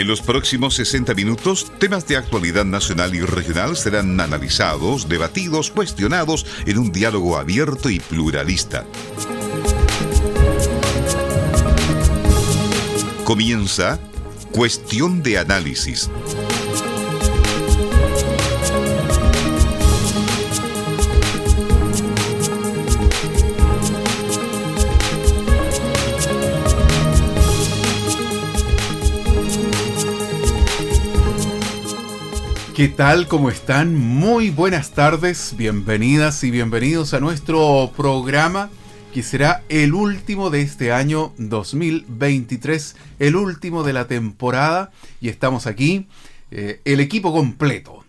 En los próximos 60 minutos, temas de actualidad nacional y regional serán analizados, debatidos, cuestionados en un diálogo abierto y pluralista. Comienza Cuestión de Análisis. ¿Qué tal? ¿Cómo están? Muy buenas tardes, bienvenidas y bienvenidos a nuestro programa que será el último de este año 2023, el último de la temporada y estamos aquí, eh, el equipo completo,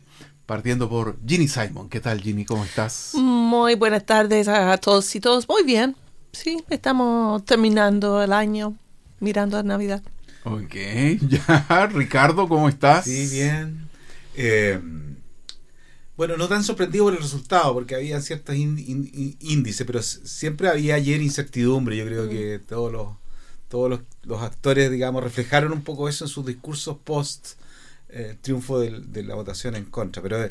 partiendo por Ginny Simon. ¿Qué tal Ginny? ¿Cómo estás? Muy buenas tardes a todos y todos. Muy bien, sí, estamos terminando el año, mirando a Navidad. Ok, ya, Ricardo, ¿cómo estás? Sí, bien. Eh, bueno, no tan sorprendido por el resultado, porque había ciertos índices, pero siempre había ayer incertidumbre. Yo creo que todos los todos los, actores, digamos, reflejaron un poco eso en sus discursos post eh, triunfo de, la votación en contra. Pero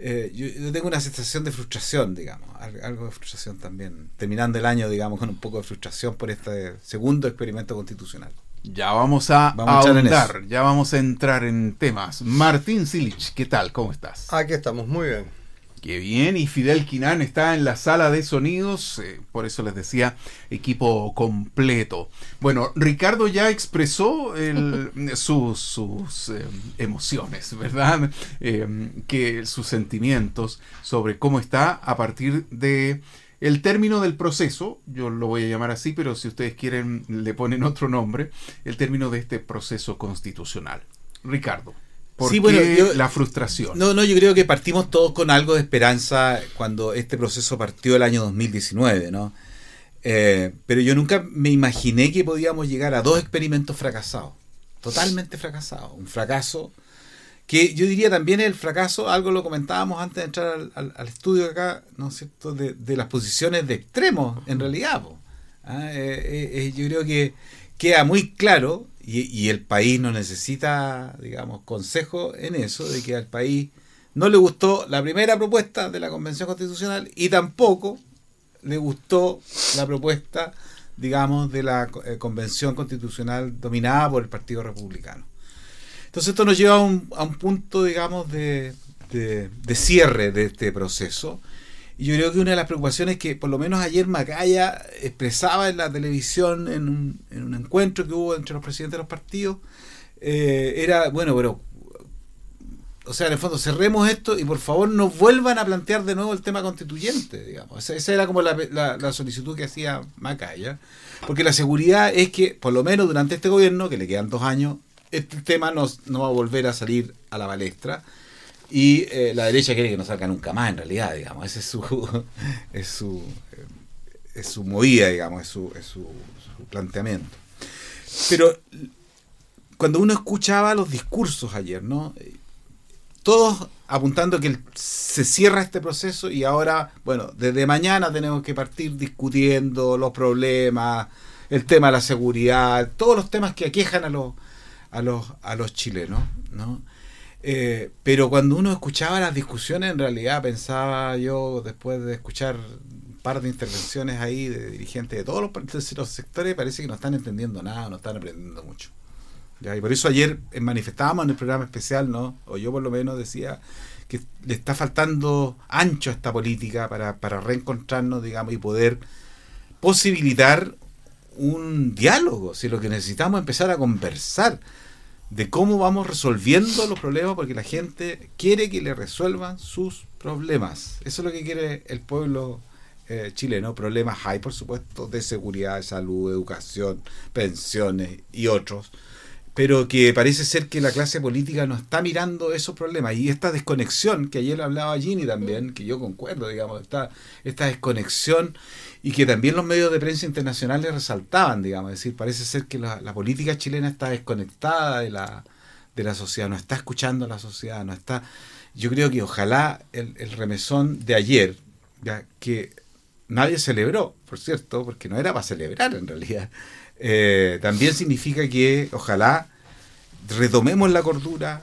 eh, yo, tengo una sensación de frustración, digamos, algo de frustración también, terminando el año, digamos, con un poco de frustración por este segundo experimento constitucional. Ya vamos a ahondar, ya vamos a entrar en temas. Martín Silich, ¿qué tal? ¿Cómo estás? Aquí estamos, muy bien. Qué bien, y Fidel Quinán está en la sala de sonidos, eh, por eso les decía, equipo completo. Bueno, Ricardo ya expresó sus, eh, emociones, ¿verdad? Eh, que sus sentimientos sobre cómo está a partir de el término del proceso, yo lo voy a llamar así, pero si ustedes quieren le ponen otro nombre, el término de este proceso constitucional. Ricardo. ¿Por qué la frustración? No, no, yo creo que partimos todos con algo de esperanza cuando este proceso partió el año 2019, ¿no? Eh, pero yo nunca me imaginé que podíamos llegar a dos experimentos fracasados, totalmente fracasados. Un fracaso que yo diría también el fracaso, algo lo comentábamos antes de entrar al, estudio acá, ¿no es cierto?, de, las posiciones de extremos, en realidad. Ah, eh, eh, eh, yo creo que queda muy claro, y, el país no necesita, digamos, consejo en eso, de que al país no le gustó la primera propuesta de la Convención Constitucional y tampoco le gustó la propuesta, digamos, de la Convención Constitucional dominada por el Partido Republicano. Entonces esto nos lleva a un, punto, digamos, de, cierre de este proceso. Y yo creo que una de las preocupaciones que por lo menos ayer Macaya expresaba en la televisión en un, encuentro que hubo entre los presidentes de los partidos, eh, era, bueno, pero, o sea, en el fondo, cerremos esto y por favor no vuelvan a plantear de nuevo el tema constituyente, digamos. Esa, era como la, la, solicitud que hacía Macaya, porque la seguridad es que, por lo menos durante este gobierno, que le quedan dos años, este tema no, va a volver a salir a la balestra. Y eh, la derecha quiere que no salga nunca más, en realidad, digamos. Ese es su, es su, eh, es su movida, digamos, es, su, es su, planteamiento. Pero cuando uno escuchaba los discursos ayer, ¿no? Todos apuntando que se cierra este proceso y ahora, bueno, desde mañana tenemos que partir discutiendo los problemas, el tema de la seguridad, todos los temas que aquejan a los, a los, a los chilenos, ¿no? Eh, pero cuando uno escuchaba las discusiones, en realidad pensaba yo, después de escuchar un par de intervenciones ahí de dirigentes de todos los, sectores, parece que no están entendiendo nada, no están aprendiendo mucho. Y por eso ayer manifestábamos en el programa especial, ¿no? o yo por lo menos decía que le está faltando ancho a esta política para, para reencontrarnos, digamos, y poder posibilitar un diálogo, si lo que necesitamos es empezar a conversar de cómo vamos resolviendo los problemas, porque la gente quiere que le resuelvan sus problemas. Eso es lo que quiere el pueblo eh, chileno. Problemas hay, por supuesto, de seguridad, salud, educación, pensiones y otros. Pero que parece ser que la clase política no está mirando esos problemas. Y esta desconexión, que ayer hablaba Ginny también, que yo concuerdo, digamos, esta, esta desconexión y que también los medios de prensa internacionales resaltaban, digamos, es decir, parece ser que la, política chilena está desconectada de la, de la sociedad, no está escuchando a la sociedad, no está... Yo creo que ojalá el, remesón de ayer, ya, que nadie celebró, por cierto, porque no era para celebrar en realidad, eh, también significa que ojalá retomemos la cordura,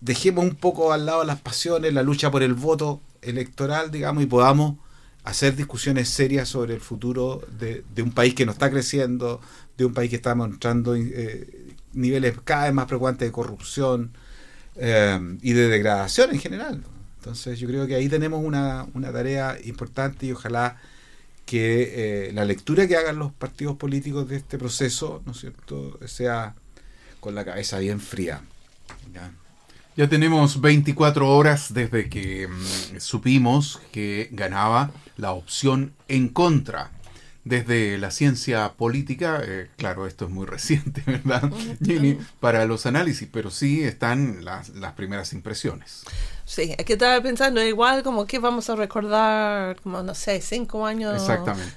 dejemos un poco al lado las pasiones, la lucha por el voto electoral, digamos, y podamos hacer discusiones serias sobre el futuro de, un país que no está creciendo, de un país que está mostrando eh, niveles cada vez más preocupantes de corrupción eh, y de degradación en general. Entonces yo creo que ahí tenemos una, una tarea importante y ojalá que eh, la lectura que hagan los partidos políticos de este proceso, ¿no es cierto?, sea con la cabeza bien fría. Ya tenemos 24 horas desde que mm, supimos que ganaba la opción en contra. Desde la ciencia política, eh, claro, esto es muy reciente, ¿verdad, Para los análisis, pero sí están las, las primeras impresiones. Sí, es que estaba pensando, igual como que vamos a recordar, como no sé, cinco años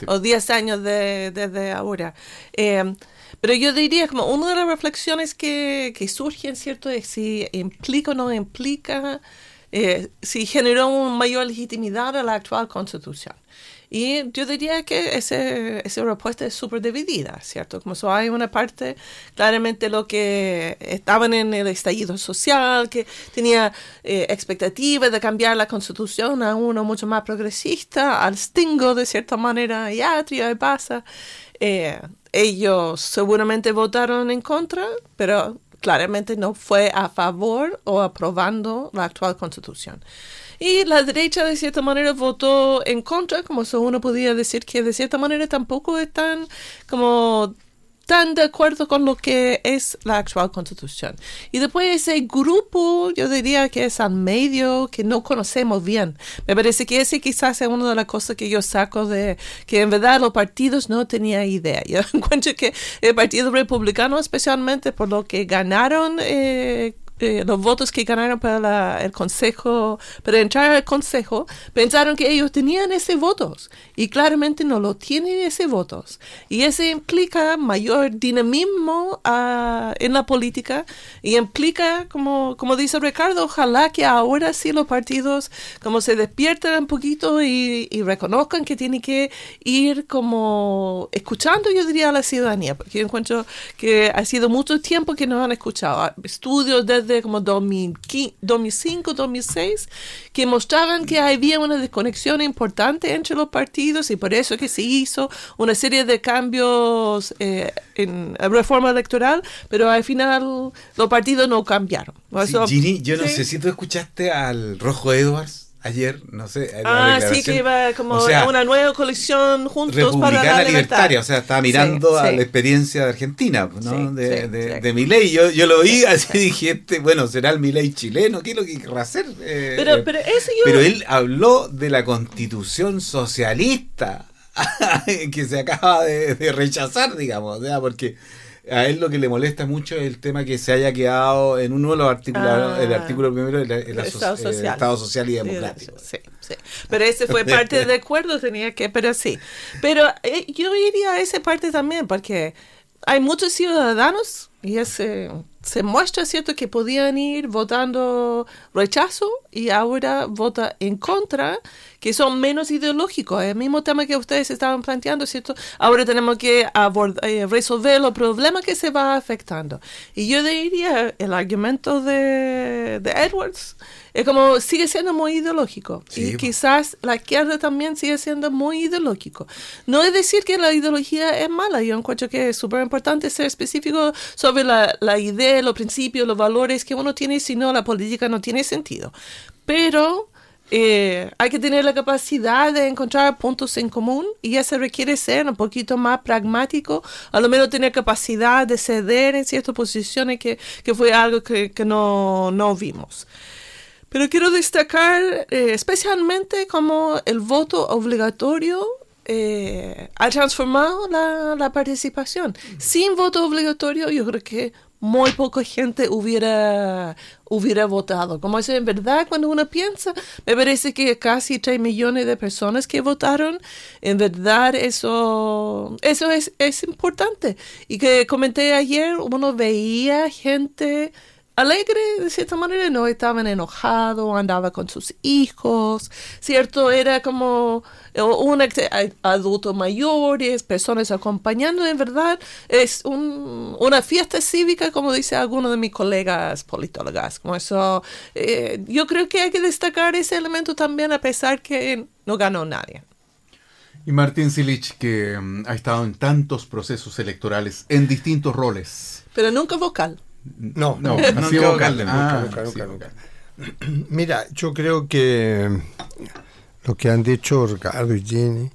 o diez años de, desde ahora. Eh, pero yo diría como una de las reflexiones que, que surgen, ¿cierto? Es si implica o no implica, eh, si generó una mayor legitimidad a la actual constitución. Y yo diría que ese, esa respuesta es súper dividida, ¿cierto? Como so, hay una parte, claramente lo que estaban en el estallido social, que tenía eh, expectativas de cambiar la constitución a uno mucho más progresista, al stingo de cierta manera, y atria y pasa. Eh, ellos seguramente votaron en contra, pero claramente no fue a favor o aprobando la actual constitución. Y la derecha de cierta manera votó en contra, como uno podía decir que de cierta manera tampoco están como tan de acuerdo con lo que es la actual constitución. Y después ese grupo, yo diría que es al medio, que no conocemos bien. Me parece que ese quizás es una de las cosas que yo saco de que en verdad los partidos no tenían idea. Yo encuentro que el Partido Republicano, especialmente por lo que ganaron eh, eh, los votos que ganaron para el consejo, para entrar al consejo, pensaron que ellos tenían ese votos y claramente no lo tienen ese votos. Y eso implica mayor dinamismo ah, en la política y implica, como, como dice Ricardo, ojalá que ahora sí los partidos como se despierten un poquito y, y reconozcan que tienen que ir como escuchando, yo diría, a la ciudadanía, porque yo encuentro que ha sido mucho tiempo que no han escuchado estudios desde como 2005, 2006, que mostraban que había una desconexión importante entre los partidos y por eso que se hizo una serie de cambios eh, en reforma electoral, pero al final los partidos no cambiaron. Gini, yo no sé si tú escuchaste al Rojo Edwards ayer, no sé. Ah, sí, que iba como a una nueva colección juntos para la libertaria, o sea, estaba mirando a la experiencia de Argentina, ¿no? de, de, de Milei. Yo, yo lo vi así dije, este, bueno, será el Milei chileno, ¿qué es lo que querrá hacer? Eh, pero, pero, eso yo... pero él habló de la constitución socialista que se acaba de, rechazar, digamos, porque a él lo que le molesta mucho es el tema que se haya quedado en uno de los artículos, ah. el artículo primero, el, estado, social. y democrático. Sí, sí. Pero ese fue parte del acuerdo, tenía que, pero sí. Pero eh, yo iría a esa parte también, porque hay muchos ciudadanos y ese se muestra, ¿cierto?, que podían ir votando rechazo y ahora vota en contra, que son menos ideológicos. El mismo tema que ustedes estaban planteando, ¿cierto? Ahora tenemos que eh, resolver los problemas que se va afectando. Y yo diría, el argumento de, de Edwards es como sigue siendo muy ideológico y quizás la izquierda también sigue siendo muy ideológico. No es decir que la ideología es mala, yo encuentro que es súper importante ser específico sobre la, la idea, los principios, los valores que uno tiene, si no la política no tiene sentido. Pero eh, hay que tener la capacidad de encontrar puntos en común y eso requiere ser un poquito más pragmático, a lo menos tener capacidad de ceder en ciertas posiciones que, que fue algo que, que no, no vimos. Pero quiero destacar eh, especialmente como el voto obligatorio eh, ha transformado la, la, participación. Sin voto obligatorio, yo creo que muy poca gente hubiera, hubiera votado. Como es en verdad, cuando uno piensa, me parece que casi 3 millones de personas que votaron, en verdad eso, eso es, es importante. Y que comenté ayer, uno veía gente alegre de cierta manera, no estaban enojados, andaba con sus hijos, ¿cierto? Era como un adultos mayores, personas acompañando, en verdad es una fiesta cívica, como dice alguno de mis colegas politólogos. Como eso, eh, yo creo que hay que destacar ese elemento también a pesar que no ganó nadie. Y Martín Silich, que mm, ha estado en tantos procesos electorales, en distintos roles. Pero nunca vocal. No, no, nunca vocal. Ah, Mira, yo creo que lo que han dicho Ricardo y Jenny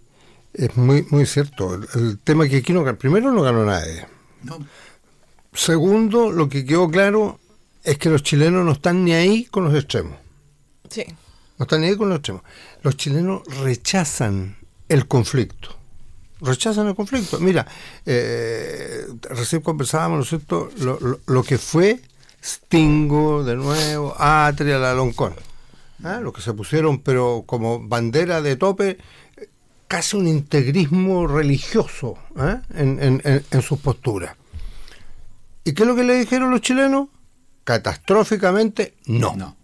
es muy, muy cierto. El, tema que aquí no primero no ganó nadie. Segundo, lo que quedó claro es que los chilenos no están ni ahí con los extremos. Sí. No están ni ahí con los extremos. Los chilenos rechazan el conflicto. Rechazan el conflicto. Mira, eh, recién conversábamos, ¿no es cierto?, lo, lo, que fue Stingo, de nuevo, Atria, la Loncón. ¿Ah? Lo que se pusieron, pero como bandera de tope, casi un integrismo religioso ¿eh? en, en, en sus posturas. ¿Y qué es lo que le dijeron los chilenos? Catastróficamente, no. No.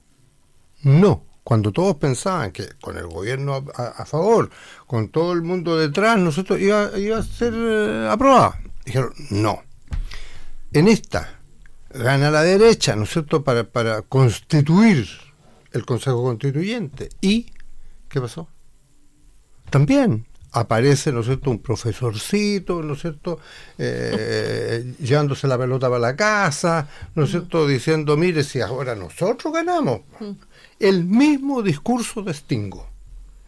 No cuando todos pensaban que con el gobierno a, favor, con todo el mundo detrás, nosotros iba, iba a ser eh, aprobado. Dijeron, no. En esta gana la derecha, ¿no es cierto?, para, para constituir el Consejo Constituyente. ¿Y qué pasó? También aparece, ¿no es cierto?, un profesorcito, ¿no es cierto?, eh, llevándose la pelota para la casa, ¿no es cierto?, diciendo, mire, si ahora nosotros ganamos el mismo discurso de Stingo,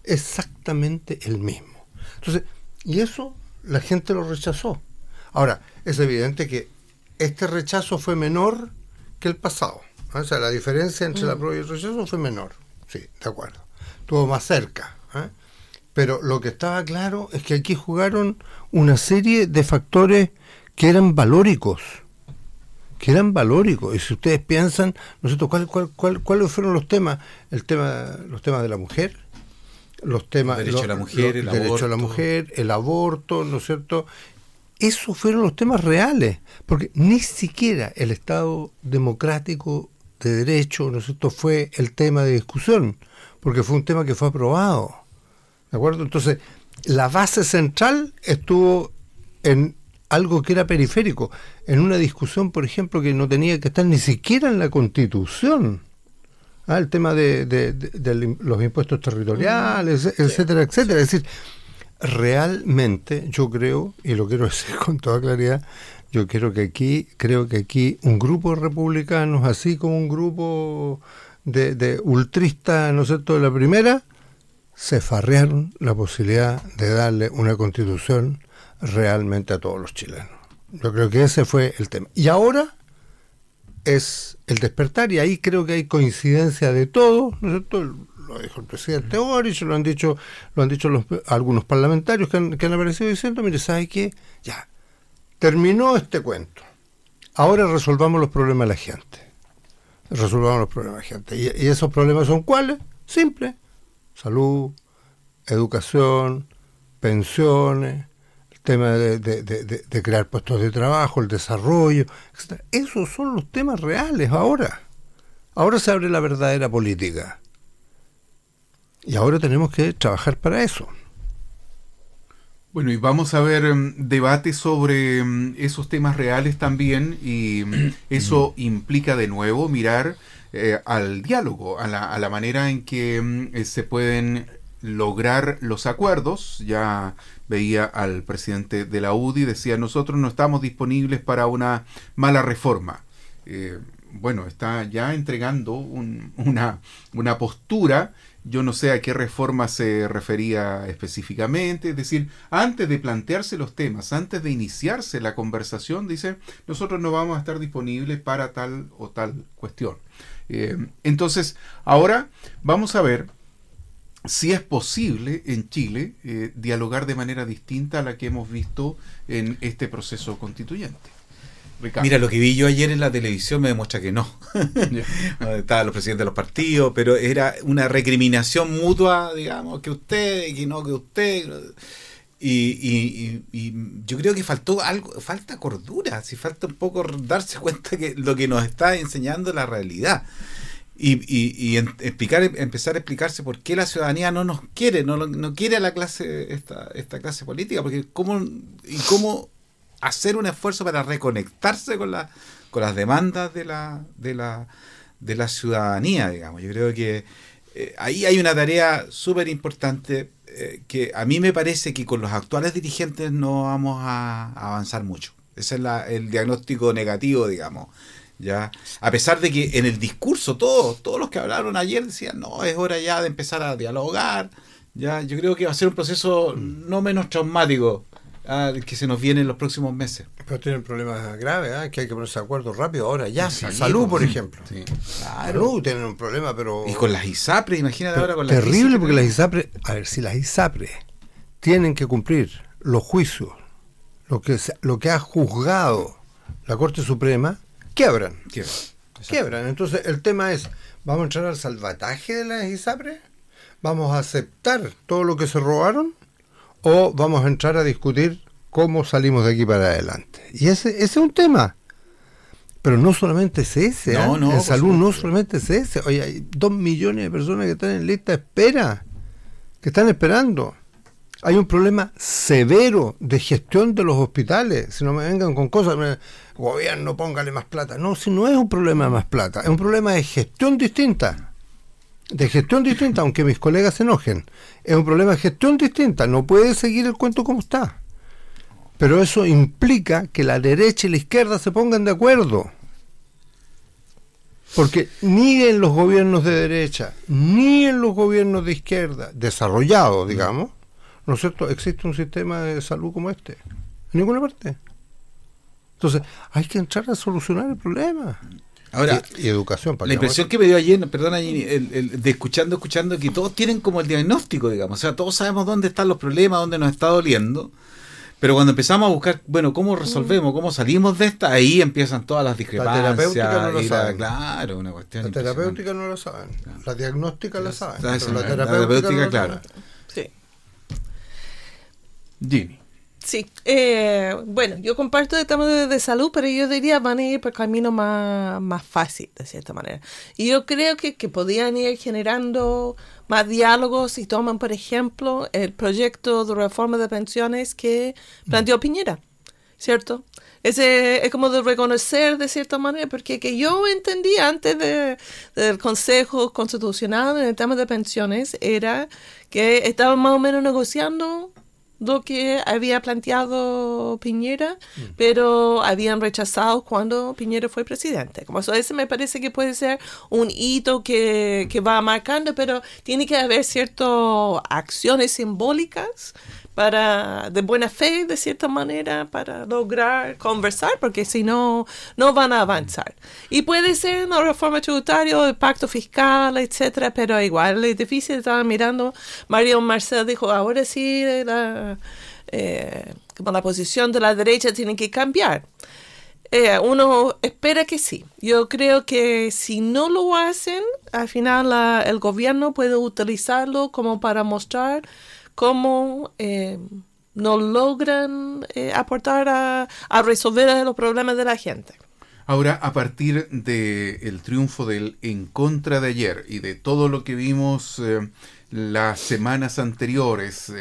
exactamente el mismo. Entonces, y eso la gente lo rechazó. Ahora, es evidente que este rechazo fue menor que el pasado. O sea, la diferencia entre la mm. prueba y el rechazo fue menor. Sí, de acuerdo. Estuvo más cerca. Pero lo que estaba claro es que aquí jugaron una serie de factores que eran valóricos que eran valóricos. Y si ustedes piensan, ¿no sé cuál, cuál, cuáles fueron los temas? El tema, los temas de la mujer, los temas... El derecho a la mujer, el derecho a la mujer, el aborto, ¿no es cierto? Esos fueron los temas reales, porque ni siquiera el Estado democrático de derecho, ¿no es cierto?, fue el tema de discusión, porque fue un tema que fue aprobado. ¿De acuerdo? Entonces, la base central estuvo en algo que era periférico, en una discusión, por ejemplo, que no tenía que estar ni siquiera en la Constitución. Ah, el tema de, los impuestos territoriales, etcétera, etcétera. Es decir, realmente yo creo, y lo quiero decir con toda claridad, yo creo que aquí, creo que aquí un grupo de republicanos, así como un grupo de, de ultristas, ¿no es cierto?, de la primera, se farrearon la posibilidad de darle una constitución realmente a todos los chilenos. Yo creo que ese fue el tema. Y ahora es el despertar, y ahí creo que hay coincidencia de todo, ¿no es cierto? Lo dijo el presidente Boris, lo han dicho, lo han dicho los, algunos parlamentarios que han, que han aparecido diciendo, mire, ¿sabe qué? Ya, terminó este cuento. Ahora resolvamos los problemas de la gente. Resolvamos los problemas de la gente. ¿Y, y esos problemas son cuáles? Simples. Salud, educación, pensiones, tema de, crear puestos de trabajo, el desarrollo, etc. Esos son los temas reales ahora. Ahora se abre la verdadera política. Y ahora tenemos que trabajar para eso. Bueno, y vamos a ver um, debates sobre um, esos temas reales también, y um, eso implica de nuevo mirar eh, al diálogo, a la, a la, manera en que eh, se pueden lograr los acuerdos. Ya veía al presidente de la UDI, decía, nosotros no estamos disponibles para una mala reforma. Eh, bueno, está ya entregando una, una postura, yo no sé a qué reforma se refería específicamente, es decir, antes de plantearse los temas, antes de iniciarse la conversación, dice, nosotros no vamos a estar disponibles para tal o tal cuestión. Eh, entonces, ahora vamos a ver si es posible en Chile eh, dialogar de manera distinta a la que hemos visto en este proceso constituyente. Mira, lo que vi yo ayer en la televisión me demuestra que no. Estaban los presidentes de los partidos, pero era una recriminación mutua, digamos, que usted, que no, que usted. Y, yo creo que faltó algo, falta cordura, si falta un poco darse cuenta que lo que nos está enseñando la realidad. Y, explicar, empezar a explicarse por qué la ciudadanía no nos quiere, no, no quiere a la clase, esta, esta clase política, porque cómo, y cómo hacer un esfuerzo para reconectarse con, la, con las demandas de la, de la, de la ciudadanía, digamos. Yo creo que eh, ahí hay una tarea súper importante eh, que a mí me parece que con los actuales dirigentes no vamos a, avanzar mucho. Ese es el diagnóstico negativo, digamos. ¿ya? A pesar de que en el discurso todos, todos los que hablaron ayer decían, no, es hora ya de empezar a dialogar. ¿ya? Yo creo que va a ser un proceso no menos traumático que se nos viene en los próximos meses. Pero tienen problemas graves, ¿eh? que hay que ponerse de acuerdo rápido. Ahora ya, salud, por ejemplo. Salud tienen un problema, pero... Y con las ISAPRE, imagínate ahora con las Terrible porque las ISAPRE, a ver, si las ISAPRE tienen que cumplir los juicios, lo que, lo que ha juzgado la Corte Suprema, quiebran. Quiebran. Quiebran. Entonces el tema es, ¿vamos a entrar al salvataje de las ISAPRE? ¿Vamos a aceptar todo lo que se robaron? ¿O vamos a entrar a discutir cómo salimos de aquí para adelante. Y ese, es un tema. Pero no solamente es ese, no, ¿eh? no, en salud no solamente es ese. Oye, hay dos millones de personas que están en lista de espera, que están esperando. Hay un problema severo de gestión de los hospitales. Si no me vengan con cosas, gobierno, póngale más plata. No, si no es un problema de más plata, es un problema de gestión distinta. De gestión distinta, aunque mis colegas se enojen. Es un problema de gestión distinta. No puede seguir el cuento como está. Pero eso implica que la derecha y la izquierda se pongan de acuerdo. Porque ni en los gobiernos de derecha, ni en los gobiernos de izquierda, desarrollados, digamos, ¿no es cierto?, existe un sistema de salud como este. En ninguna parte. Entonces, hay que entrar a solucionar el problema. Ahora, y, educación. Para la impresión que me dio ayer, perdona, el, de escuchando, escuchando, que todos tienen como el diagnóstico, digamos. O sea, todos sabemos dónde están los problemas, dónde nos está doliendo pero cuando empezamos a buscar, bueno, ¿cómo resolvemos? ¿Cómo salimos de esta? Ahí empiezan todas las discrepancias. La terapéutica no lo saben. Claro, una cuestión. La terapéutica no lo saben. La diagnóstica la, saben. La, terapéutica, claro. Sí. Jimmy. Sí, eh, bueno, yo comparto el tema de, salud, pero yo diría van a ir por camino más, más fácil, de cierta manera. Y yo creo que, que podían ir generando más diálogos y toman, por ejemplo, el proyecto de reforma de pensiones que planteó Piñera, ¿cierto? Ese es como de reconocer de cierta manera, porque que yo entendí antes de, del Consejo Constitucional en el tema de pensiones era que estaban más o menos negociando lo que había planteado Piñera, mm. pero habían rechazado cuando Piñera fue presidente. Como eso, ese me parece que puede ser un hito que, que va marcando, pero tiene que haber ciertas acciones simbólicas para de buena fe de cierta manera para lograr conversar porque si no no van a avanzar. Y puede ser una reforma tributaria el pacto fiscal etcétera pero igual es difícil. Estaba mirando Mario Marcel dijo ahora sí la eh, como la posición de la derecha tiene que cambiar. Eh, uno espera que sí. Yo creo que si no lo hacen, al final el gobierno puede utilizarlo como para mostrar cómo eh, no logran eh, aportar a, resolver los problemas de la gente. Ahora, a partir del triunfo del en contra de ayer y de todo lo que vimos eh, las semanas anteriores,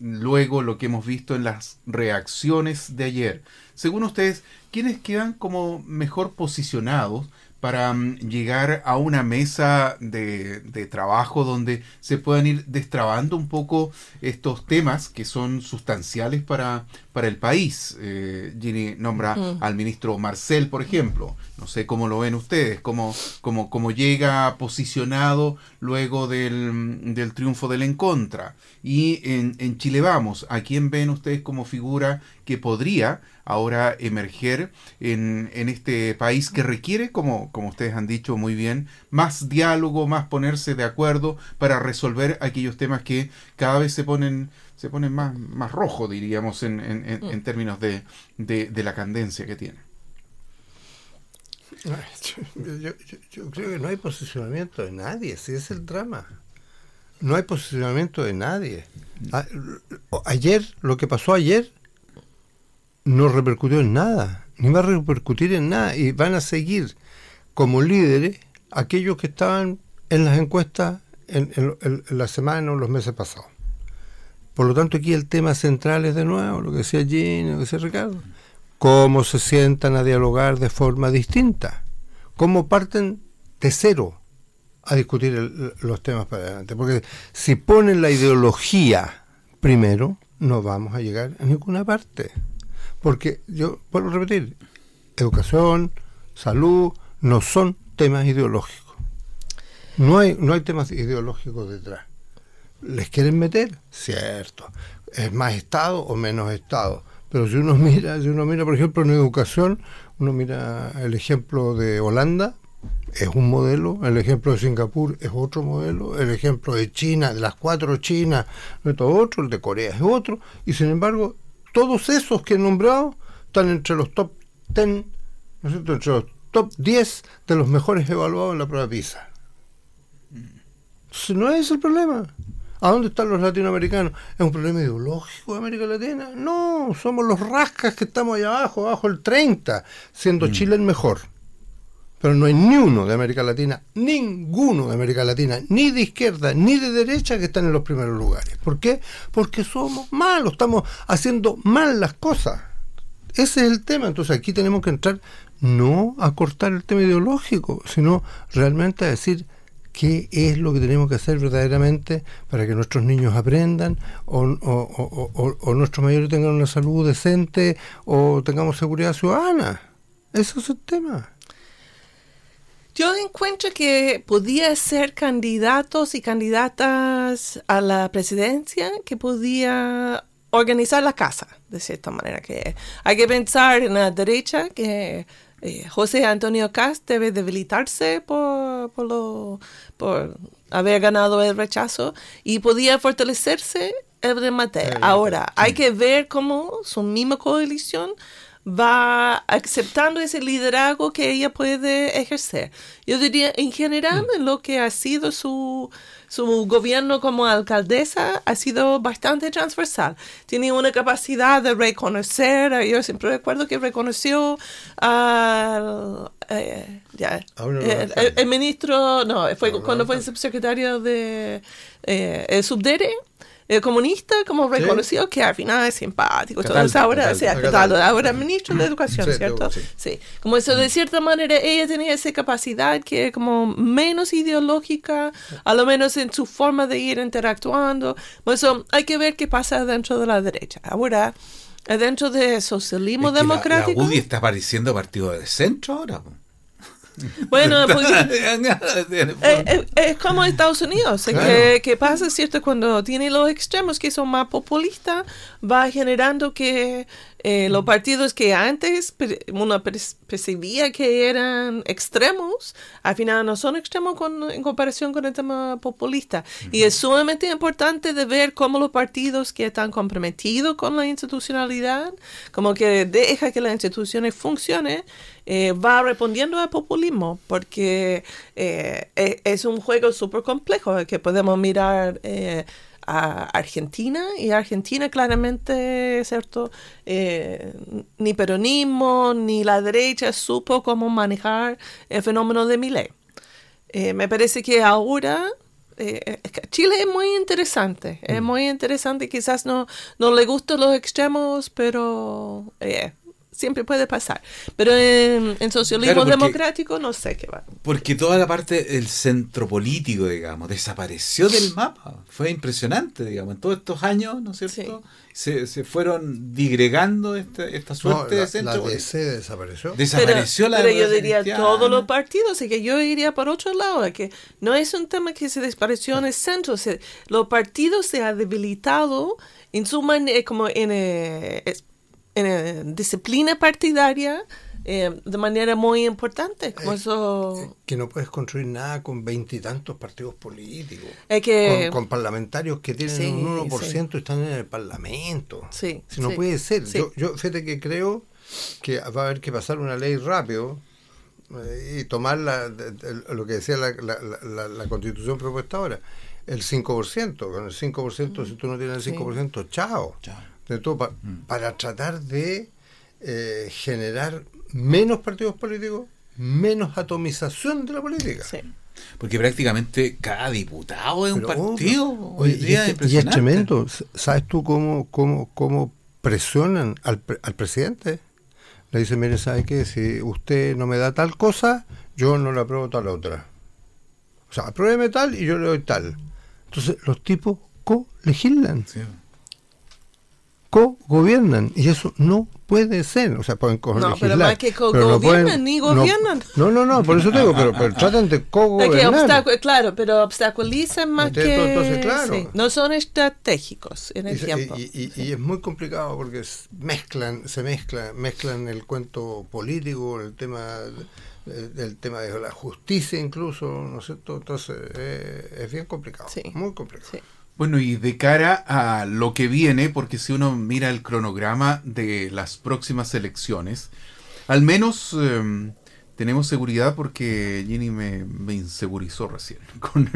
luego lo que hemos visto en las reacciones de ayer, según ustedes, ¿quiénes quedan como mejor posicionados para mm, llegar a una mesa de, trabajo donde se puedan ir destrabando un poco estos temas que son sustanciales para, para el país. Eh, Ginny nombra al ministro Marcel, por ejemplo. No sé cómo lo ven ustedes, cómo, cómo, cómo llega posicionado luego del, del, triunfo del en contra. Y en, en Chile Vamos, ¿a quién ven ustedes como figura que podría ahora emerger en, en, este país que requiere, como, como ustedes han dicho muy bien, más diálogo, más ponerse de acuerdo para resolver aquellos temas que cada vez se ponen se ponen más, más rojo, diríamos, en, en, en, mm. términos de, de, la candencia que tiene. Yo, yo, creo que no hay posicionamiento de nadie, si es el drama. no hay posicionamiento de nadie. Ayer, lo que pasó ayer, no repercutió en nada, ni va a repercutir en nada, y van a seguir como líderes aquellos que estaban en las encuestas en, la semana o los meses pasados. Por lo tanto, aquí el tema central es de nuevo lo que decía Gini, lo que decía Ricardo. Cómo se sientan a dialogar de forma distinta. Cómo parten de cero a discutir los temas para adelante. Porque si ponen la ideología primero, no vamos a llegar a ninguna parte. Porque yo vuelvo a repetir, educación, salud, no son temas ideológicos. No hay, no hay temas ideológicos detrás. ¿Les quieren meter? Cierto. ¿Es más Estado o menos Estado? Pero si uno mira, si uno mira, por ejemplo, en educación, uno mira el ejemplo de Holanda, es un modelo, el ejemplo de Singapur es otro modelo, el ejemplo de China, de las cuatro Chinas, es otro, el de Corea es otro, y sin embargo, todos esos que he nombrado están entre los top 10, ¿no es cierto? entre los top 10 de los mejores evaluados en la prueba PISA. no es el problema. ¿A dónde están los latinoamericanos? ¿Es un problema ideológico de América Latina? No, somos los rascas que estamos allá abajo, abajo el 30, siendo mm. Chile el mejor. Pero no hay ni uno de América Latina, ninguno de América Latina, ni de izquierda ni de derecha que están en los primeros lugares. ¿Por qué? Porque somos malos, estamos haciendo mal las cosas. Ese es el tema. Entonces aquí tenemos que entrar no a cortar el tema ideológico, sino realmente a decir qué es lo que tenemos que hacer verdaderamente para que nuestros niños aprendan o, o, nuestros mayores tengan una salud decente o tengamos seguridad ciudadana. Ese es el tema. Yo encuentro que podía ser candidatos y candidatas a la presidencia que podía organizar la casa, de cierta manera. que Hay que pensar en la derecha que eh, José Antonio Cast debe debilitarse por, por, lo, por haber ganado el rechazo y podía fortalecerse el remate. Ahora, hay que ver cómo su misma coalición va aceptando ese liderazgo que ella puede ejercer. Yo diría, en general, mm. lo que ha sido su, su gobierno como alcaldesa ha sido bastante transversal. Tiene una capacidad de reconocer, yo siempre recuerdo que reconoció al... Eh, el, ministro, no, fue cuando fue subsecretario de eh, el subdere, el comunista como reconocido que al final es simpático. ahora, ahora ministro de Educación, ¿cierto? Sí. Como eso, de cierta manera, ella tenía esa capacidad que es como menos ideológica, a lo menos en su forma de ir interactuando. Por eso hay que ver qué pasa dentro de la derecha. Ahora, dentro del socialismo democrático. La, está apareciendo partido de centro ahora. Bueno, pues, es, como Estados Unidos, que, pasa, ¿cierto? Cuando tiene los extremos que son más populistas, va generando que eh, los partidos que antes uno percibía que eran extremos, al final no son extremos en comparación con el tema populista. Y es sumamente importante de ver cómo los partidos que están comprometidos con la institucionalidad, como que deja que las instituciones funcionen, eh, va respondiendo al populismo, porque eh, e, es un juego súper complejo que podemos mirar a Argentina y Argentina claramente, ¿cierto? Eh, ni peronismo ni la derecha supo cómo manejar el fenómeno de Milei. Eh, me parece que ahora eh, Chile es muy interesante, es mm. muy interesante, quizás no, no le gustan los extremos, pero siempre puede pasar. Pero en, socialismo democrático no sé qué va. Porque toda la parte del centro político, digamos, desapareció del mapa. Fue impresionante, digamos. En todos estos años, ¿no es cierto? Se, se, fueron digregando este, esta suerte de centro. La DC desapareció. Desapareció la Pero yo diría todos los partidos, así que yo iría por otro lado, que no es un tema que se desapareció en el centro. los partidos se han debilitado en su manera, como en... Eh, en disciplina partidaria eh, de manera muy importante. Como eso... Que no puedes construir nada con veintitantos partidos políticos. que... con, parlamentarios que tienen un 1% y están en el Parlamento. Sí, si no puede ser. Yo, yo fíjate que creo que va a haber que pasar una ley rápido eh, y tomar la, lo que decía la, la, la, constitución propuesta ahora. el 5%. Con el 5%, si tú no tienes el 5%, chao. De todo, mm. para tratar de eh, generar menos partidos políticos, menos atomización de la política. Porque prácticamente cada diputado es un partido. y, es tremendo. ¿Sabes tú cómo, cómo, cómo presionan al, al presidente? Le dicen, mire, ¿sabe qué? Si usted no me da tal cosa, yo no le apruebo tal otra. O sea, apruébeme tal y yo le doy tal. Entonces, los tipos co-legislan. Co-gobiernan. Y eso no puede ser. O sea, pueden co-legislar. No, pero más que co-gobiernan, ni gobiernan. No, no, no, por eso te digo, pero, pero tratan de co-gobernar. Claro, pero obstaculizan más que... Entonces, claro. no son estratégicos en el tiempo. Y, y, es muy complicado porque mezclan, se mezclan, mezclan el cuento político, el tema del tema de la justicia incluso, ¿no es cierto? Entonces eh, es bien complicado, muy complicado. Bueno, y de cara a lo que viene, porque si uno mira el cronograma de las próximas elecciones, al menos em, tenemos seguridad porque Ginny me, me insegurizó recién con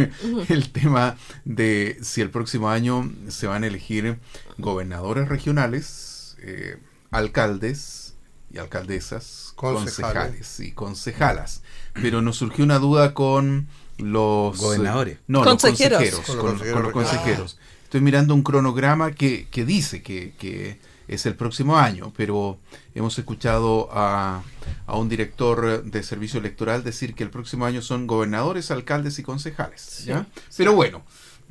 el tema de si el próximo año se van a elegir gobernadores regionales, eh, alcaldes y alcaldesas, concejales. y concejalas. Pero nos surgió una duda con los gobernadores. no, los consejeros. Con, los consejeros. Estoy mirando un cronograma que, que dice que, que, es el próximo año, pero hemos escuchado a, a, un director de servicio electoral decir que el próximo año son gobernadores, alcaldes y concejales. ¿ya? Pero bueno,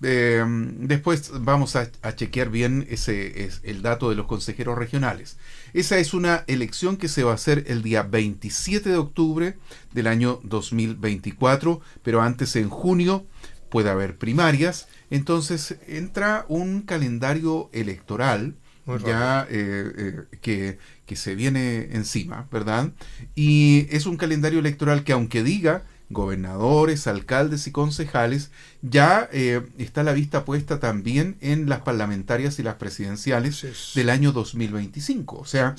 eh, después vamos a, chequear bien ese es el dato de los consejeros regionales. Esa es una elección que se va a hacer el día 27 de octubre del año 2024, pero antes en junio puede haber primarias. Entonces entra un calendario electoral ya eh, eh, que, que se viene encima, ¿verdad? Y es un calendario electoral que aunque diga gobernadores, alcaldes y concejales, ya eh, está la vista puesta también en las parlamentarias y las presidenciales del año 2025. O sea,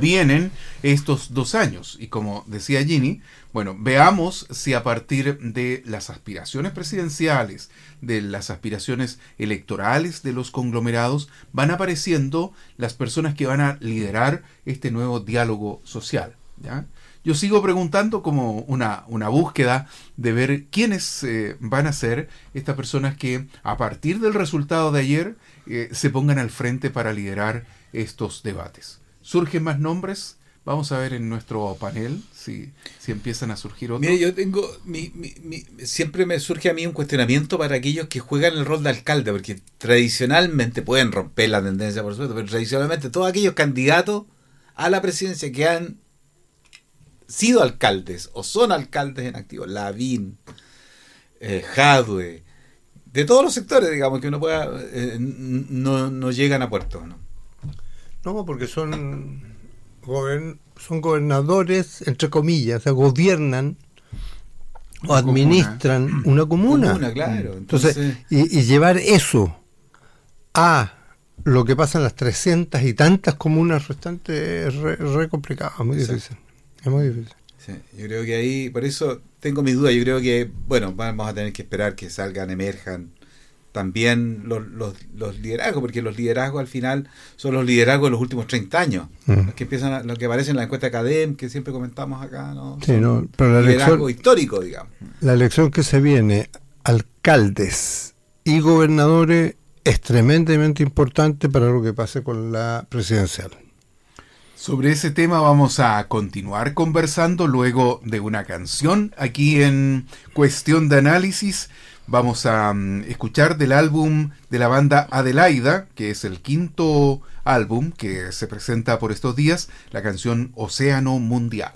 vienen estos dos años. Y como decía Ginny, bueno, veamos si a partir de las aspiraciones presidenciales, de las aspiraciones electorales de los conglomerados, van apareciendo las personas que van a liderar este nuevo diálogo social. ¿ya? Yo sigo preguntando como una, una búsqueda de ver quiénes eh, van a ser estas personas que a partir del resultado de ayer eh, se pongan al frente para liderar estos debates. ¿Surgen más nombres? Vamos a ver en nuestro panel si, empiezan a surgir otros. Mire, yo tengo. Mi, mi, siempre me surge a mí un cuestionamiento para aquellos que juegan el rol de alcalde, porque tradicionalmente pueden romper la tendencia, por supuesto, pero tradicionalmente todos aquellos candidatos a la presidencia que han sido alcaldes o son alcaldes en activo, Lavín, eh, Jadwe, de todos los sectores, digamos, que uno pueda, eh, no, llegan a puerto. ¿no? no, porque son, son gobernadores, entre comillas, o sea, gobiernan o administran una comuna. claro. Entonces, y, llevar eso a lo que pasa en las 300 y tantas comunas restantes es re, complicado, muy difícil. Es muy difícil. Sí, yo creo que ahí, por eso tengo mis dudas. Yo creo que, bueno, vamos a tener que esperar que salgan, emerjan también los, los, liderazgos, porque los liderazgos al final son los liderazgos de los últimos 30 años. Mm. Los que empiezan, lo que aparece en la encuesta académica, que siempre comentamos acá, ¿no? Sí, no pero la liderazgo histórico, digamos. La elección que se viene, alcaldes y gobernadores, es tremendamente importante para lo que pase con la presidencial. Sobre ese tema vamos a continuar conversando luego de una canción aquí en Cuestión de Análisis. Vamos a mm, escuchar del álbum de la banda Adelaida, que es el quinto álbum que se presenta por estos días, la canción Océano Mundial.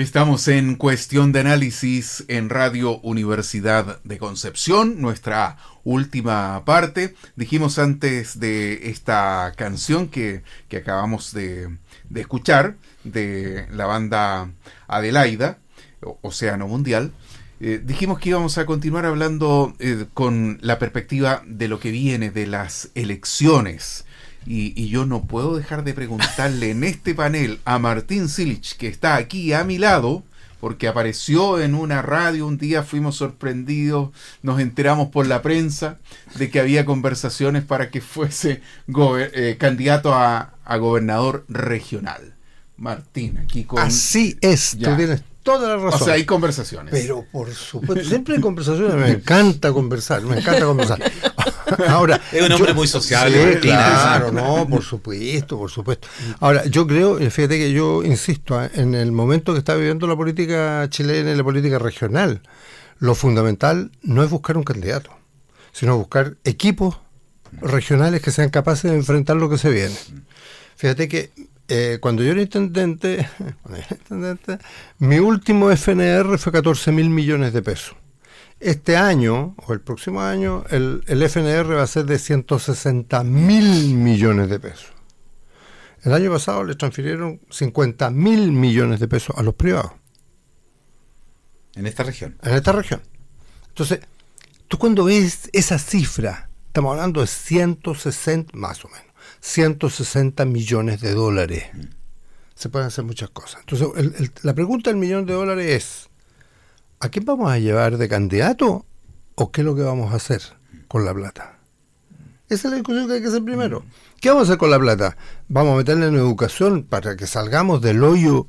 Estamos en cuestión de análisis en Radio Universidad de Concepción, nuestra última parte. Dijimos antes de esta canción que, acabamos de, escuchar, de la banda Adelaida, Océano Mundial, eh, dijimos que íbamos a continuar hablando eh, con la perspectiva de lo que viene de las elecciones y, yo no puedo dejar de preguntarle en este panel a Martín Silich, que está aquí a mi lado, porque apareció en una radio un día, fuimos sorprendidos, nos enteramos por la prensa de que había conversaciones para que fuese eh, candidato a, gobernador regional. Martín, aquí con... Así es, tú tienes toda la razón. O sea, hay conversaciones. Pero por supuesto, siempre hay conversaciones, me encanta conversar, me encanta conversar. Ahora, es un hombre muy sociable. claro, no, por supuesto, por supuesto. Ahora, yo creo, fíjate que yo insisto, ¿eh? en el momento que está viviendo la política chilena y la política regional, lo fundamental no es buscar un candidato, sino buscar equipos regionales que sean capaces de enfrentar lo que se viene. Fíjate que eh, cuando yo era intendente, mi último FNR fue 14 mil millones de pesos. Este año, o el próximo año, el, FNR va a ser de 160 mil millones de pesos. El año pasado le transfirieron 50 mil millones de pesos a los privados. En esta región. En esta región. Entonces, tú cuando ves esa cifra, estamos hablando de 160, más o menos, 160 millones de dólares. Se pueden hacer muchas cosas. Entonces, la pregunta del millón de dólares es, ¿a quién vamos a llevar de candidato o qué es lo que vamos a hacer con la plata? Esa es la discusión que hay que hacer primero. ¿Qué vamos a hacer con la plata? Vamos a meterla en educación para que salgamos del hoyo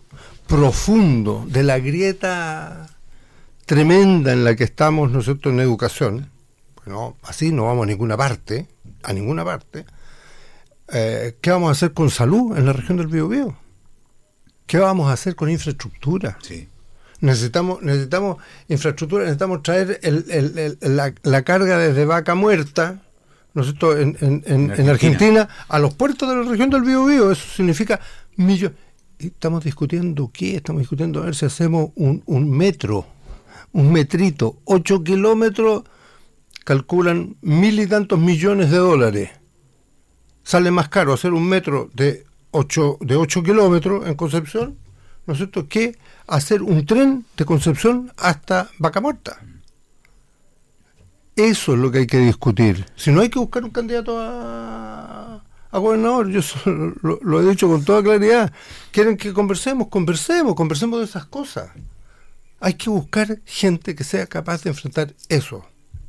profundo, de la grieta tremenda en la que estamos nosotros en educación. Bueno, así no vamos a ninguna parte, a ninguna parte. Eh, ¿Qué vamos a hacer con salud en la región del Biobío? ¿Qué vamos a hacer con infraestructura? Sí. Necesitamos, necesitamos infraestructura, necesitamos traer la, carga desde vaca muerta, ¿no es En, en, Argentina. a los puertos de la región del Biobío. Eso significa millones. Estamos discutiendo qué? Estamos discutiendo a ver si hacemos un, un metro, un metrito, ocho kilómetros, calculan mil y tantos millones de dólares. Sale más caro hacer un metro de 8, de 8 kilómetros en Concepción, ¿no es cierto?, que hacer un tren de Concepción hasta Vaca Muerta. Eso es lo que hay que discutir. Si no hay que buscar un candidato a, gobernador, yo lo, he dicho con toda claridad. Quieren que conversemos, conversemos, conversemos de esas cosas. Hay que buscar gente que sea capaz de enfrentar eso,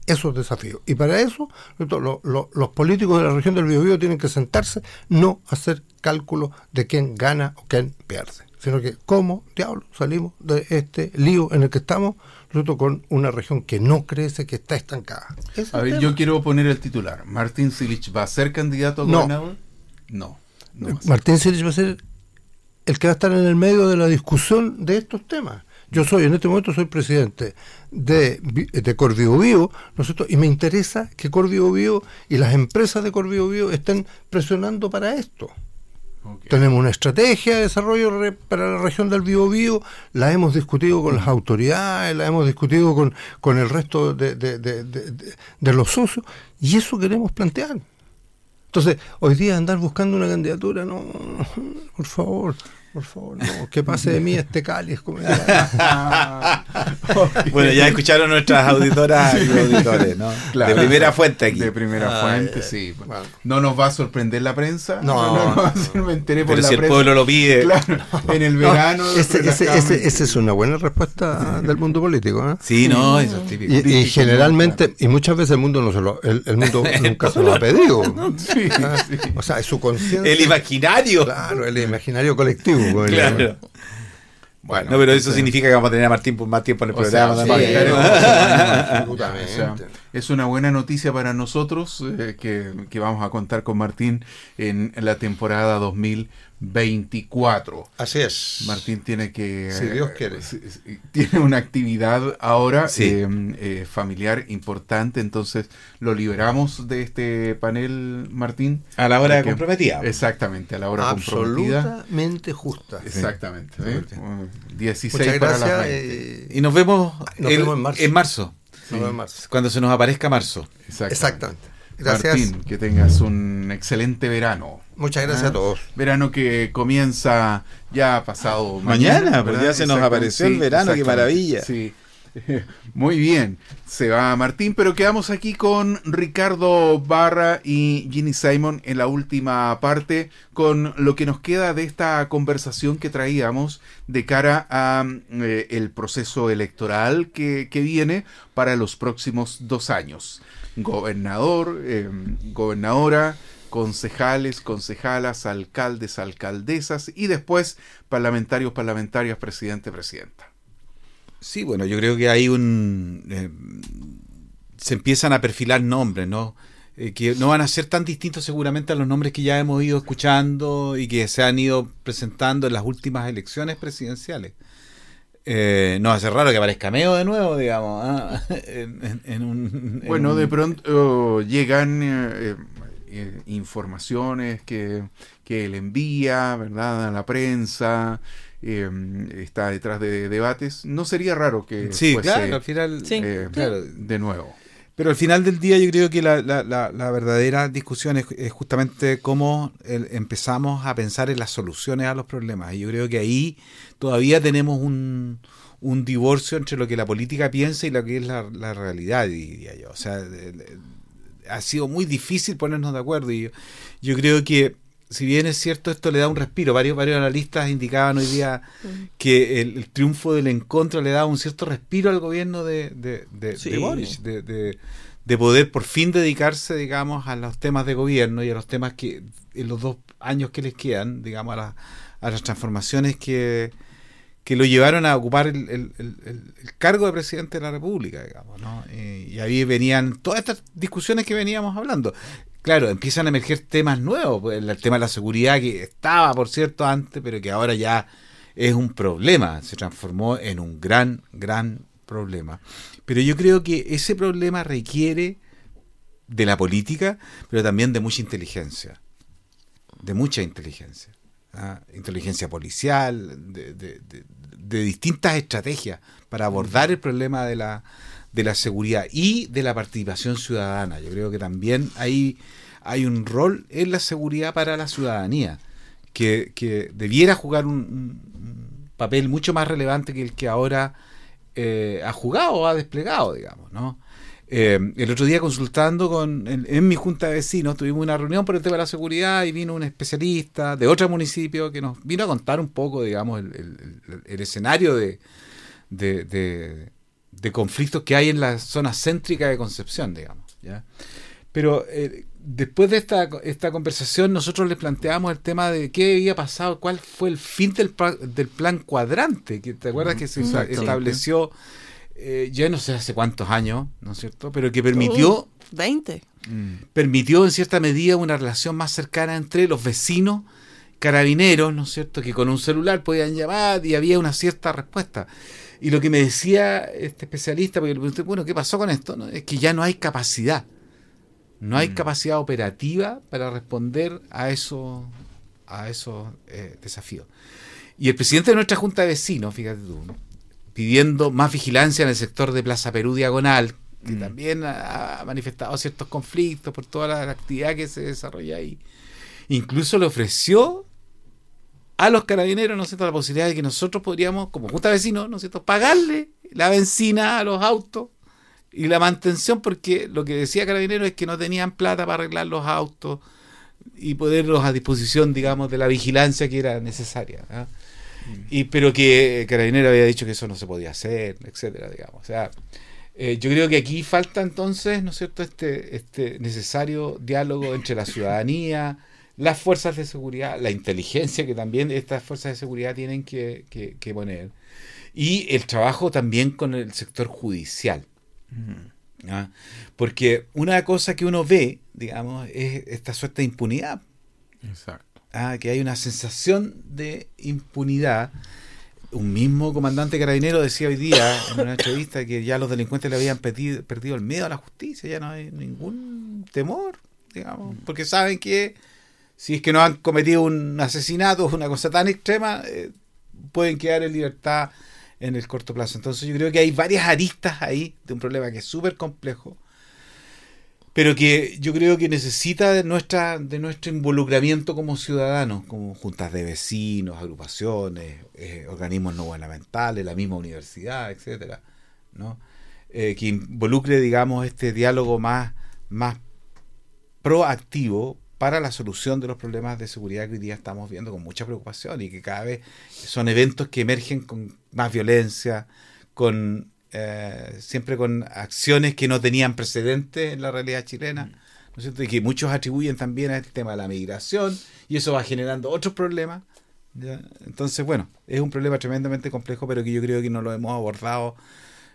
esos desafíos. Y para eso, los políticos de la región del Biobío tienen que sentarse, no hacer cálculos de quién gana o quién pierde sino que cómo, diablo, salimos de este lío en el que estamos, nosotros con una región que no crece, que está estancada. A ver, yo quiero poner el titular. ¿Martín Silich va a ser candidato a gobernador? No. Martín Silich va a ser el que va a estar en el medio de la discusión de estos temas. Yo soy, en este momento soy presidente de, de Corvio Bio, nosotros, y me interesa que Corvio Bio y las empresas de Corvio Bio estén presionando para esto. Tenemos una estrategia de desarrollo para la región del Biobío, la hemos discutido con las autoridades, la hemos discutido con, con el resto de, de, de, de, los socios, y eso queremos plantear. Entonces, hoy día andar buscando una candidatura, no, por favor, por favor, no, que pase de mí este cáliz. bueno, ya escucharon nuestras auditoras y auditores, ¿no? de primera fuente aquí. De primera fuente, sí. No nos va a sorprender la prensa. No, no, no, me enteré por Pero la si el pueblo lo pide. Claro, en el verano. esa es una buena respuesta del mundo político. ¿eh? Sí, no, eso es típico. Y, generalmente, y muchas veces el mundo no se lo, el, mundo nunca se lo ha pedido. Sí, ¿Ah? O sea, es su conciencia. El imaginario. Claro, el imaginario colectivo. Claro. Bueno, no, pero eso significa que vamos a tener a Martín por más tiempo en el programa. es una buena noticia para nosotros eh, que, vamos a contar con Martín en, la temporada 2000 24. Así es. Martín tiene que... Si Dios quiere. tiene una actividad ahora em, eh, familiar importante, entonces lo liberamos de este panel, Martín. A la hora comprometida. Exactamente, a la hora comprometida. Absolutamente justa. Exactamente. 16 ¿eh? para las eh, y nos vemos, en marzo. En marzo. Cuando se nos aparezca marzo. Exactamente. Gracias. Martín, que tengas un excelente verano. Muchas gracias a ah, todos. Verano que comienza ya pasado mañana. pues ya se nos apareció el verano, qué maravilla. Sí. Muy bien, se va Martín, pero quedamos aquí con Ricardo Barra y Ginny Simon en la última parte con lo que nos queda de esta conversación que traíamos de cara a eh, el proceso electoral que, viene para los próximos dos años gobernador, eh, gobernadora, concejales, concejalas, alcaldes, alcaldesas y después parlamentarios, parlamentarias, presidente, presidenta. Sí, bueno, yo creo que hay un... Eh, se empiezan a perfilar nombres, ¿no? Eh, que no van a ser tan distintos seguramente a los nombres que ya hemos ido escuchando y que se han ido presentando en las últimas elecciones presidenciales. Eh, no hace raro que aparezca Meo de nuevo, digamos. ¿ah? bueno, de pronto llegan eh, eh, informaciones que, que, él envía, ¿verdad? A la prensa. Está detrás de debates. No sería raro que sí, claro, al final, de nuevo. Pero al final del día yo creo que la, la, la, verdadera discusión es, justamente cómo empezamos a pensar en las soluciones a los problemas. Y yo creo que ahí todavía tenemos un, un divorcio entre lo que la política piensa y lo que es la, realidad, diría yo. O sea, ha sido muy difícil ponernos de acuerdo. Y yo, yo creo que si bien es cierto, esto le da un respiro. Varios, varios analistas indicaban hoy día que el, triunfo del encuentro le da un cierto respiro al gobierno de, de, de, Boris, de, de, poder por fin dedicarse, digamos, a los temas de gobierno y a los temas que en los dos años que les quedan, digamos, a, a las transformaciones que, que lo llevaron a ocupar el, el, el, cargo de presidente de la República, digamos, ¿no? y ahí venían todas estas discusiones que veníamos hablando claro, empiezan a emerger temas nuevos. Pues, el tema de la seguridad que estaba, por cierto, antes, pero que ahora ya es un problema. Se transformó en un gran, gran problema. Pero yo creo que ese problema requiere de la política, pero también de mucha inteligencia. De mucha inteligencia. ¿ah? Inteligencia policial, de, de, de, distintas estrategias para abordar el problema de la, de la seguridad y de la participación ciudadana. Yo creo que también hay, hay un rol en la seguridad para la ciudadanía, que, que debiera jugar un, papel mucho más relevante que el que ahora eh, ha jugado o ha desplegado, digamos, ¿no? Eh, el otro día consultando con en, mi junta de vecinos tuvimos una reunión por el tema de la seguridad y vino un especialista de otro municipio que nos vino a contar un poco, digamos, el, el, escenario de, de, de conflictos que hay en la zona céntrica de Concepción, digamos. ¿ya? Pero eh, después de esta, esta conversación nosotros les planteamos el tema de qué había pasado, cuál fue el fin del, del plan cuadrante, que te acuerdas que se estableció eh, ya no sé hace cuántos años, ¿no es cierto? Pero que permitió... 20. Mm. Permitió en cierta medida una relación más cercana entre los vecinos carabineros, ¿no es cierto? Que con un celular podían llamar y había una cierta respuesta. Y lo que me decía este especialista, porque le pregunté, bueno, ¿qué pasó con esto? Es que ya no hay capacidad. No hay mm. capacidad operativa para responder a, eso, a esos eh, desafíos. Y el presidente de nuestra Junta de Vecinos, fíjate tú, pidiendo más vigilancia en el sector de Plaza Perú Diagonal, que mm. también ha manifestado ciertos conflictos por toda la actividad que se desarrolla ahí. Incluso le ofreció a los carabineros, ¿no es cierto?, la posibilidad de que nosotros podríamos, como junta vecinos, ¿no es cierto?, pagarle la benzina a los autos y la mantención, porque lo que decía Carabineros es que no tenían plata para arreglar los autos y ponerlos a disposición, digamos, de la vigilancia que era necesaria. ¿ah? Mm. Y, pero que Carabineros había dicho que eso no se podía hacer, etcétera, digamos. O sea, eh, yo creo que aquí falta entonces, ¿no es cierto?, este, este necesario diálogo entre la ciudadanía, las fuerzas de seguridad, la inteligencia que también estas fuerzas de seguridad tienen que, poner, y el trabajo también con el sector judicial. ¿ah? Porque una cosa que uno ve, digamos, es esta suerte de impunidad. Exacto. ah, que hay una sensación de impunidad. Un mismo comandante carabinero decía hoy día en una entrevista que ya los delincuentes le habían perdido el miedo a la justicia, ya no hay ningún temor, digamos, porque saben que si es que no han cometido un asesinato o una cosa tan extrema, eh, pueden quedar en libertad en el corto plazo. Entonces yo creo que hay varias aristas ahí de un problema que es súper complejo pero que yo creo que necesita de nuestra de nuestro involucramiento como ciudadanos, como juntas de vecinos, agrupaciones, eh, organismos no gubernamentales, la misma universidad, etcétera, ¿no? Eh, que involucre, digamos, este diálogo más, más proactivo para la solución de los problemas de seguridad que hoy día estamos viendo con mucha preocupación y que cada vez son eventos que emergen con más violencia, con eh, siempre con acciones que no tenían precedentes en la realidad chilena, ¿no es cierto? Y que muchos atribuyen también a este tema de la migración, y eso va generando otros problemas. Entonces, bueno, es un problema tremendamente complejo, pero que yo creo que no lo hemos abordado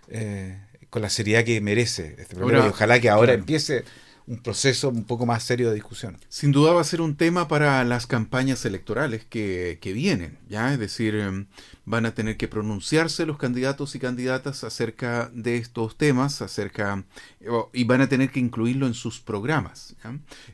eh, con la seriedad que merece este problema. y ojalá que ahora empiece un proceso un poco más serio de discusión. Sin duda va a ser un tema para las campañas electorales que, que vienen, ¿ya? Es decir, em, van a tener que pronunciarse los candidatos y candidatas acerca de estos temas, acerca y van a tener que incluirlo en sus programas.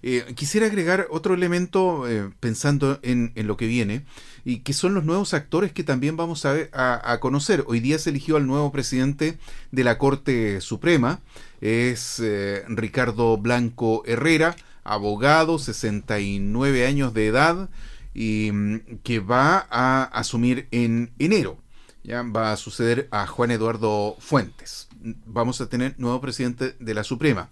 Eh, quisiera agregar otro elemento eh, pensando en, en, lo que viene y que son los nuevos actores que también vamos a, a, conocer. Hoy día se eligió al nuevo presidente de la Corte Suprema, es eh, Ricardo Blanco Herrera, abogado, 69 años de edad y mm, que va a asumir en enero. Ya va a suceder a Juan Eduardo Fuentes. Vamos a tener nuevo presidente de la Suprema.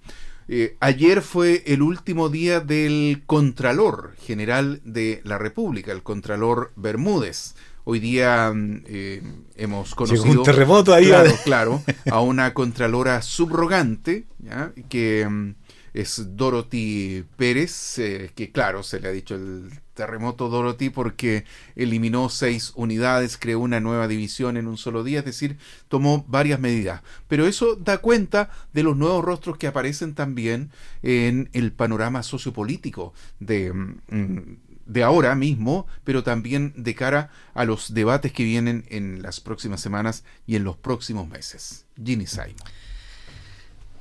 Eh, ayer fue el último día del Contralor General de la República, el Contralor Bermúdez. Hoy día mm, eh, hemos conocido un terremoto ahí claro, claro, a una contralora subrogante ¿ya? que mm, es Dorothy Pérez, eh, que claro, se le ha dicho el terremoto Dorothy porque eliminó seis unidades, creó una nueva división en un solo día, es decir, tomó varias medidas. Pero eso da cuenta de los nuevos rostros que aparecen también en el panorama sociopolítico de, mm, de ahora mismo, pero también de cara a los debates que vienen en las próximas semanas y en los próximos meses. Ginny Simon.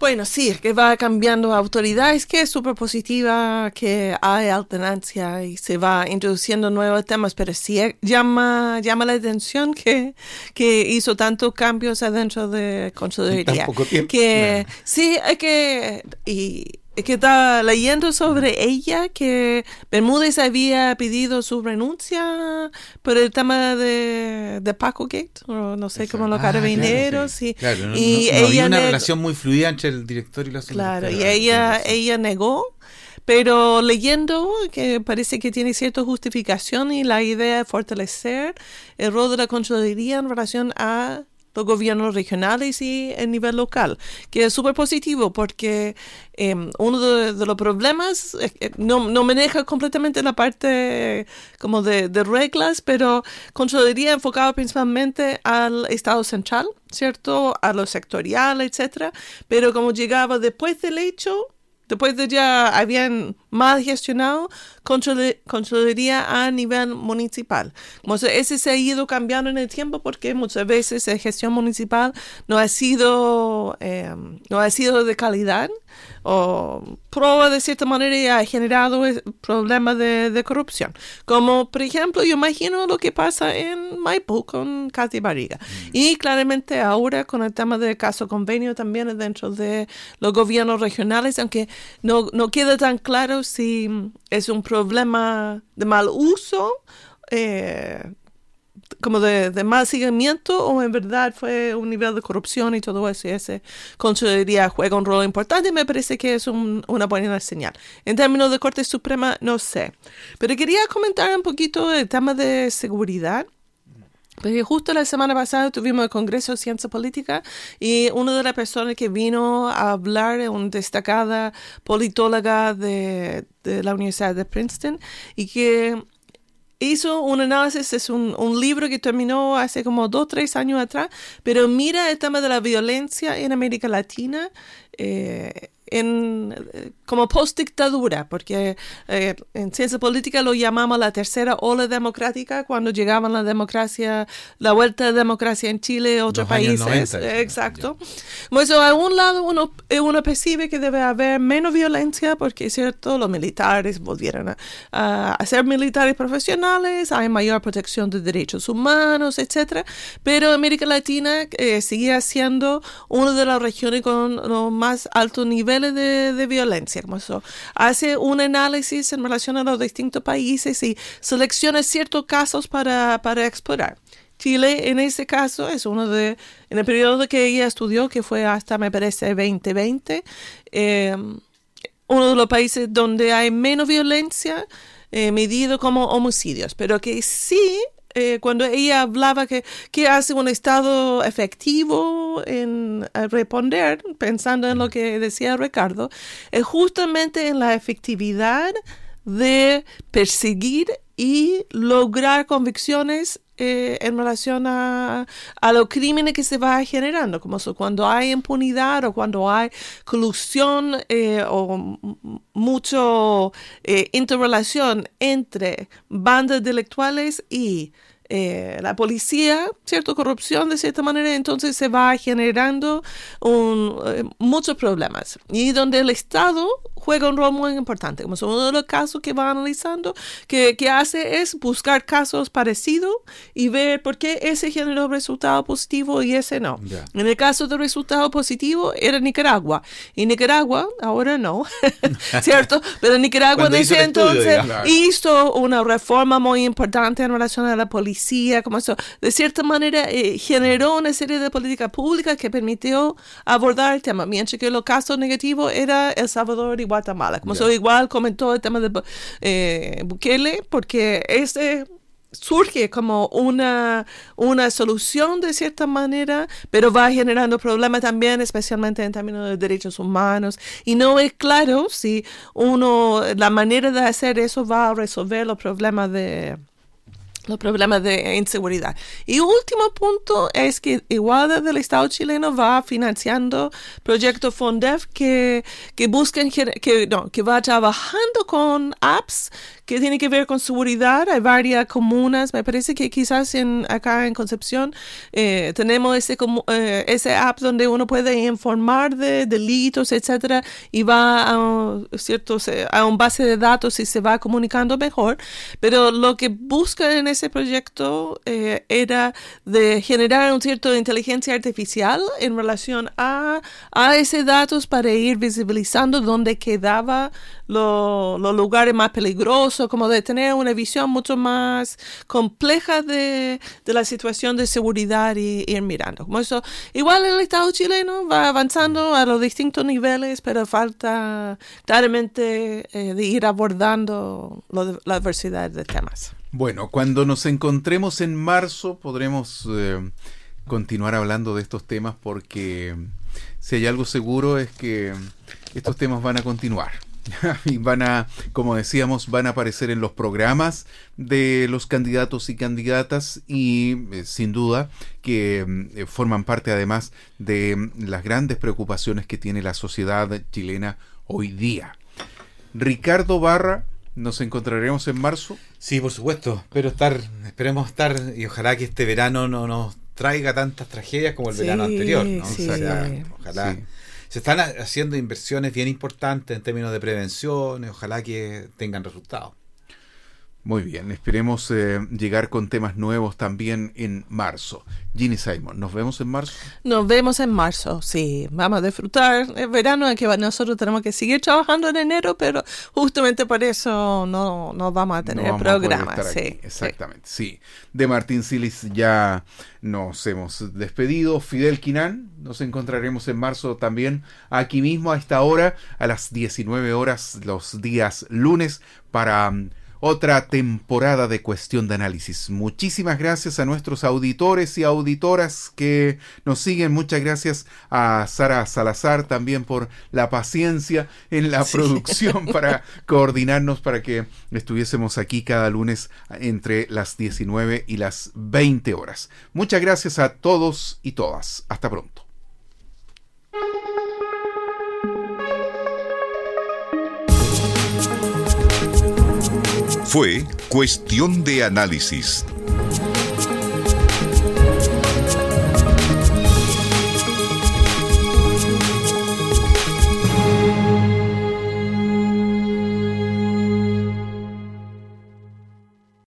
Bueno, sí, que va cambiando autoridad, es que es súper positiva, que hay alternancia y se va introduciendo nuevos temas, pero sí llama, llama la atención que, que hizo tantos cambios adentro de Consejería. Que sí, hay que... Y, que estaba leyendo sobre ella que Bermúdez había pedido su renuncia por el tema de, de Paco Gate, o no sé, como los ah, carabineros. y, y ella había una relación muy fluida entre el director y los Claro, y ella, ella negó. Pero leyendo, que parece que tiene cierta justificación y la idea de fortalecer el rol de la Contraloría en relación a los gobiernos regionales y el nivel local, que es súper positivo porque em, uno de, los problemas no, no maneja completamente la parte como de, de reglas, pero Contraloría enfocado principalmente al Estado central, ¿cierto? A lo sectorial, etcétera, pero como llegaba después del hecho, Después de ya habían más gestionado Contraloría a nivel municipal. Como ese se ha ido cambiando en el tiempo porque muchas veces la gestión municipal no ha sido, eh, no ha sido de calidad o prueba de cierta manera y ha generado problemas de, corrupción. Como por ejemplo, yo imagino lo que pasa en Maipú con Katy Barriga. Mm. Y claramente ahora con el tema del caso convenio también dentro de los gobiernos regionales, aunque no, no queda tan claro si es un problema de mal uso. Eh, como de, de, mal seguimiento o en verdad fue un nivel de corrupción y todo eso y ese Contraloría juega un rol importante me parece que es una buena señal. En términos de Corte Suprema, no sé. Pero quería comentar un poquito el tema de seguridad. Porque justo la semana pasada tuvimos el Congreso de Ciencia Política y una de las personas que vino a hablar es una destacada politóloga de, la Universidad de Princeton y que hizo un análisis, es un, un, libro que terminó hace como dos, tres años atrás, pero mira el tema de la violencia en América Latina. Eh, en, como post-dictadura, porque eh, en ciencia política lo llamamos la tercera ola democrática, cuando llegaban la democracia, la vuelta de democracia en Chile, otros países. exacto. Pues a un lado uno, uno percibe que debe haber menos violencia, porque es cierto, los militares volvieron a, a ser militares profesionales, hay mayor protección de derechos humanos, etcétera, pero América Latina eh, sigue siendo una de las regiones con los más altos niveles de, violencia. Eso. Hace un análisis en relación a los distintos países y selecciona ciertos casos para, para explorar. Chile, en ese caso, es uno de, en el periodo que ella estudió, que fue hasta, me parece, 2020, eh, uno de los países donde hay menos violencia eh, medido como homicidios, pero que sí eh, cuando ella hablaba que, que hace un Estado efectivo en responder, pensando en lo que decía Ricardo, es justamente en la efectividad de perseguir y lograr convicciones eh, en relación a, los crímenes que se va generando, como cuando hay impunidad o cuando hay colusión eh, o mucho eh, interrelación entre bandas intelectuales y eh, la policía, cierta corrupción de cierta manera, entonces se va generando un, eh, muchos problemas. Y donde el Estado juega un rol muy importante, como son uno de los casos que va analizando, que, que hace es buscar casos parecidos y ver por qué ese generó resultado positivo y ese no. En el caso del resultado positivo era Nicaragua. Y Nicaragua, ahora no, ¿cierto? Pero Nicaragua ese entonces hizo una reforma muy importante en relación a la policía como eso, de cierta manera eh, generó una serie de políticas públicas que permitió abordar el tema, mientras que los casos negativos era El Salvador y Guatemala. Como eso igual comentó el tema de eh, Bukele, porque ese surge como una, una solución de cierta manera, pero va generando problemas también, especialmente en términos de derechos humanos. Y no es claro si uno, la manera de hacer eso va a resolver los problemas de, los problemas de inseguridad. Y último punto es que igual del Estado chileno va financiando proyectos FONDEF que, que busquen, que, no, que va trabajando con apps que tiene que ver con seguridad. Hay varias comunas, me parece que quizás en, acá en Concepción eh, tenemos ese, eh, ese app donde uno puede informar de delitos, etcétera, y va a, ciertos, a un base de datos y se va comunicando mejor. Pero lo que busca en ese proyecto eh, era de generar un cierto inteligencia artificial en relación a, a ese datos para ir visibilizando dónde quedaba los lugares más peligrosos, como de tener una visión mucho más compleja de, la situación de seguridad y, ir mirando. Como eso, igual el Estado chileno va avanzando a los distintos niveles, pero falta claramente eh, de ir abordando la diversidad de temas. Bueno, cuando nos encontremos en marzo podremos eh, continuar hablando de estos temas porque si hay algo seguro es que estos temas van a continuar. y van a, como decíamos, van a aparecer en los programas de los candidatos y candidatas y eh, sin duda que mm, forman parte además de las grandes preocupaciones que tiene la sociedad chilena hoy día. Ricardo Barra, nos encontraremos en marzo. Sí, por supuesto. Pero estar, esperemos estar y ojalá que este verano no nos traiga tantas tragedias como el verano anterior. ¿no? ojalá se están haciendo inversiones bien importantes en términos de prevención, ojalá que tengan resultados. Muy bien, esperemos eh, llegar con temas nuevos también en marzo. Ginny Simon, ¿nos vemos en marzo? Nos vemos en marzo, sí. Vamos a disfrutar el verano, que nosotros tenemos que seguir trabajando en enero, pero justamente por eso no, no vamos a tener programa. Sí, Exactamente, sí. De Martín Silis ya nos hemos despedido. Fidel Quinán, nos encontraremos en marzo también aquí mismo a esta hora, a las 19 horas los días lunes, para otra temporada de cuestión de análisis. Muchísimas gracias a nuestros auditores y auditoras que nos siguen. Muchas gracias a Sara Salazar también por la paciencia en la producción para coordinarnos para que estuviésemos aquí cada lunes entre las 19 y las 20 horas. Muchas gracias a todos y todas. Hasta pronto. Fue Cuestión de Análisis